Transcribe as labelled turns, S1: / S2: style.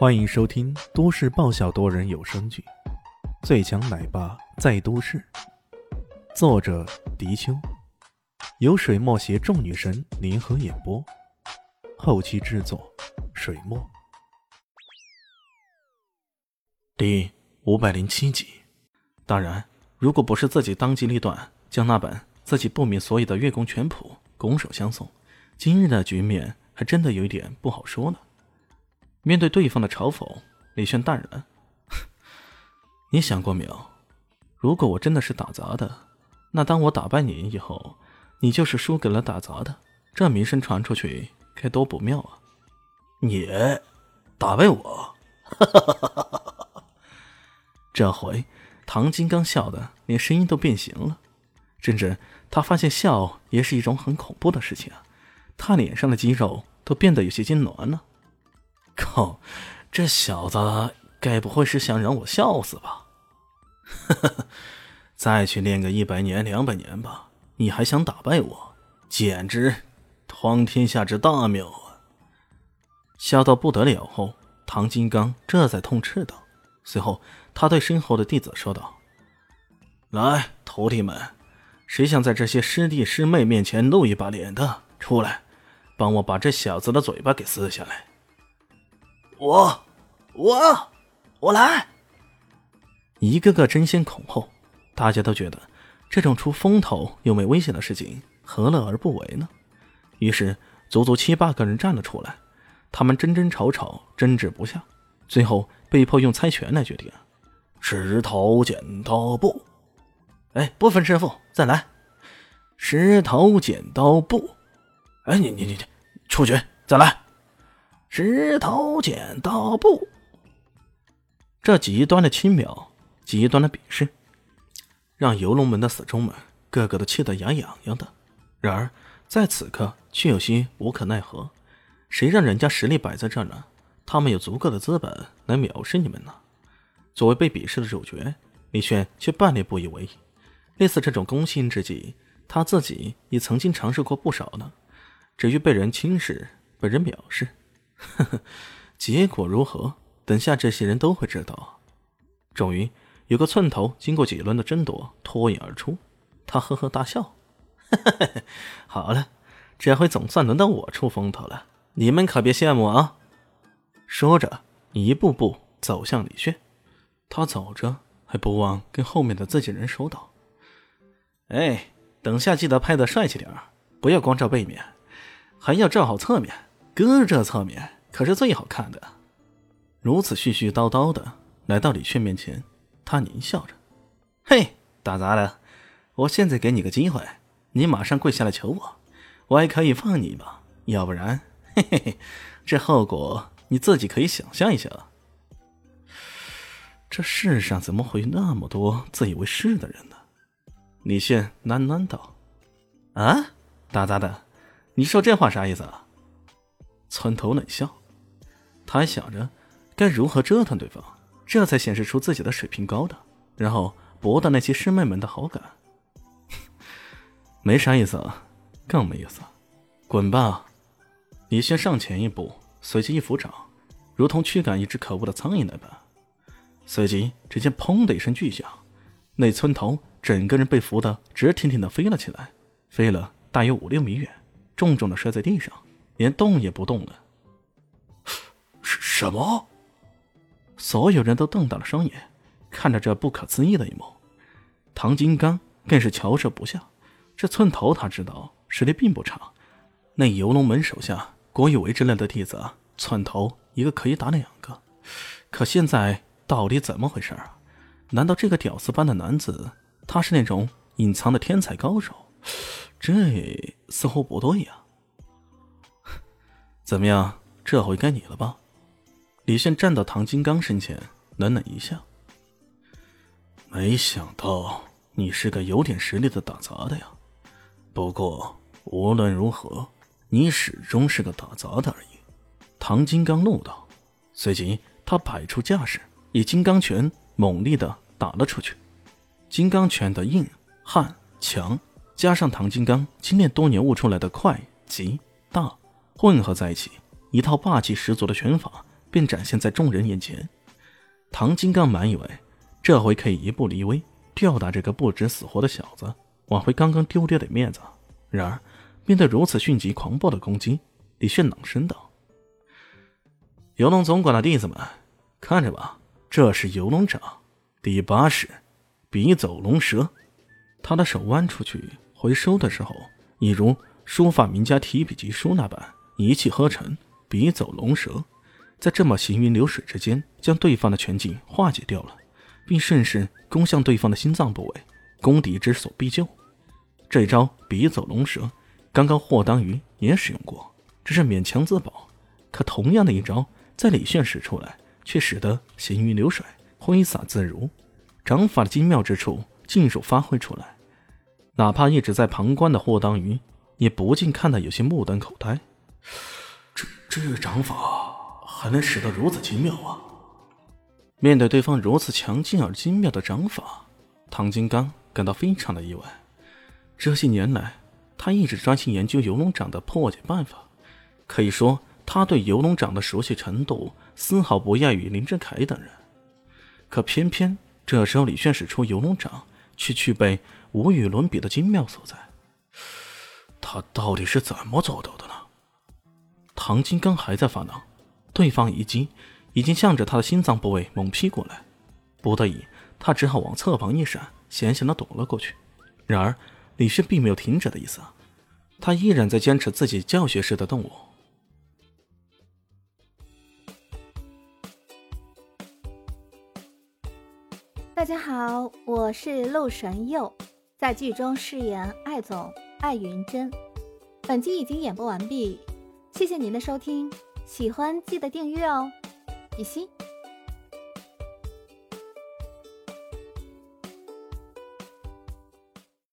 S1: 欢迎收听都市爆笑多人有声剧《最强奶爸在都市》，作者：迪秋，由水墨携众女神联合演播，后期制作：水墨。第五百零七集。当然，如果不是自己当机立断，将那本自己不明所以的《月宫全谱》拱手相送，今日的局面还真的有一点不好说呢。面对对方的嘲讽，李轩淡然：“ 你想过没有？如果我真的是打杂的，那当我打败你以后，你就是输给了打杂的，这名声传出去该多不妙啊！”
S2: 你打败我？
S1: 这回唐金刚笑的连声音都变形了，甚至他发现笑也是一种很恐怖的事情啊！他脸上的肌肉都变得有些痉挛了。
S2: 靠，这小子该不会是想让我笑死吧？哈 哈再去练个一百年、两百年吧，你还想打败我？简直荒天下之大谬啊！
S1: 笑到不得了后，唐金刚这才痛斥道。随后，他对身后的弟子说道：“
S2: 来，徒弟们，谁想在这些师弟师妹面前露一把脸的，出来，帮我把这小子的嘴巴给撕下来。”
S3: 我，我，我来！
S1: 一个个争先恐后，大家都觉得这种出风头又没危险的事情，何乐而不为呢？于是，足足七八个人站了出来，他们争争吵吵，争执不下，最后被迫用猜拳来决定：
S2: 石头剪刀布。
S3: 哎，不分胜负，再来！
S2: 石头剪刀布。
S3: 哎，你你你你，出局，再来！
S2: 石头剪刀布，
S1: 这极端的轻描，极端的鄙视，让游龙门的死忠们个个都气得牙痒痒的。然而在此刻，却有些无可奈何。谁让人家实力摆在这呢？他们有足够的资本来藐视你们呢？作为被鄙视的主角，李轩却半点不以为意。类似这种攻心之计，他自己也曾经尝试过不少呢。至于被人轻视、被人藐视，呵呵，结果如何？等下这些人都会知道。终于，有个寸头经过几轮的争夺脱颖而出，他呵呵大笑：“ 好了，这回总算轮到我出风头了，你们可别羡慕啊！”说着，一步步走向李炫。他走着，还不忘跟后面的自己人说道：“哎，等下记得拍的帅气点不要光照背面，还要照好侧面。”哥，这侧面可是最好看的。如此絮絮叨叨的来到李炫面前，他狞笑着：“嘿，打杂的，我现在给你个机会，你马上跪下来求我，我还可以放你一马。要不然，嘿嘿嘿，这后果你自己可以想象一下。这世上怎么会有那么多自以为是的人呢？”李炫喃喃道：“啊，打杂的，你说这话啥意思啊？”村头冷笑，他还想着该如何折腾对方，这才显示出自己的水平高的，然后博得那些师妹们的好感。没啥意思啊，更没意思，滚吧！李轩上前一步，随即一扶掌，如同驱赶一只可恶的苍蝇那般。随即，只见“砰”的一声巨响，那村头整个人被扶得直挺挺的飞了起来，飞了大约五六米远，重重的摔在地上。连动也不动了。
S2: 什什么？
S1: 所有人都瞪大了双眼，看着这不可思议的一幕。唐金刚更是瞧着不下。这寸头他知道实力并不差，那游龙门手下郭有为之类的弟子，寸头一个可以打两个。可现在到底怎么回事啊？难道这个屌丝般的男子，他是那种隐藏的天才高手？这似乎不对呀。怎么样？这回该你了吧？李现站到唐金刚身前，冷冷一笑：“
S2: 没想到你是个有点实力的打杂的呀。不过无论如何，你始终是个打杂的而已。”
S1: 唐金刚怒道，随即他摆出架势，以金刚拳猛力的打了出去。金刚拳的硬、悍、强，加上唐金刚精炼多年悟出来的快、急、大。混合在一起，一套霸气十足的拳法便展现在众人眼前。唐金刚满以为这回可以一步离危，吊打这个不知死活的小子，挽回刚刚丢掉的面子。然而，面对如此迅疾狂暴的攻击，李炫冷声道：“游龙总管的弟子们，看着吧，这是游龙掌，第八式，笔走龙蛇。”他的手弯出去回收的时候，一如书法名家提笔疾书那般，一气呵成，笔走龙蛇。在这么行云流水之间，将对方的拳劲化解掉了，并顺势攻向对方的心脏部位，攻敌之所必救。这一招笔走龙蛇，刚刚霍当鱼也使用过，只是勉强自保。可同样的一招，在李炫使出来，却使得行云流水，挥洒自如，掌法的精妙之处尽数发挥出来。哪怕一直在旁观的霍当鱼，也不禁看得有些目瞪口呆。
S2: 这这个掌法。还能使得如此精妙啊！
S1: 面对对方如此强劲而精妙的掌法，唐金刚感到非常的意外。这些年来，他一直专心研究游龙掌的破解办法，可以说他对游龙掌的熟悉程度丝毫不亚于林振凯等人。可偏偏这时候李炫使出游龙掌，却具备无与伦比的精妙所在。
S2: 他到底是怎么做到的呢？
S1: 唐金刚还在发恼。对方一击已经向着他的心脏部位猛劈过来，不得已，他只好往侧旁一闪，险险的躲了过去。然而，李轩并没有停止的意思，他依然在坚持自己教学式的动武。
S4: 大家好，我是陆神佑，在剧中饰演艾总艾云珍。本集已经演播完毕，谢谢您的收听。喜欢记得订阅哦，比心。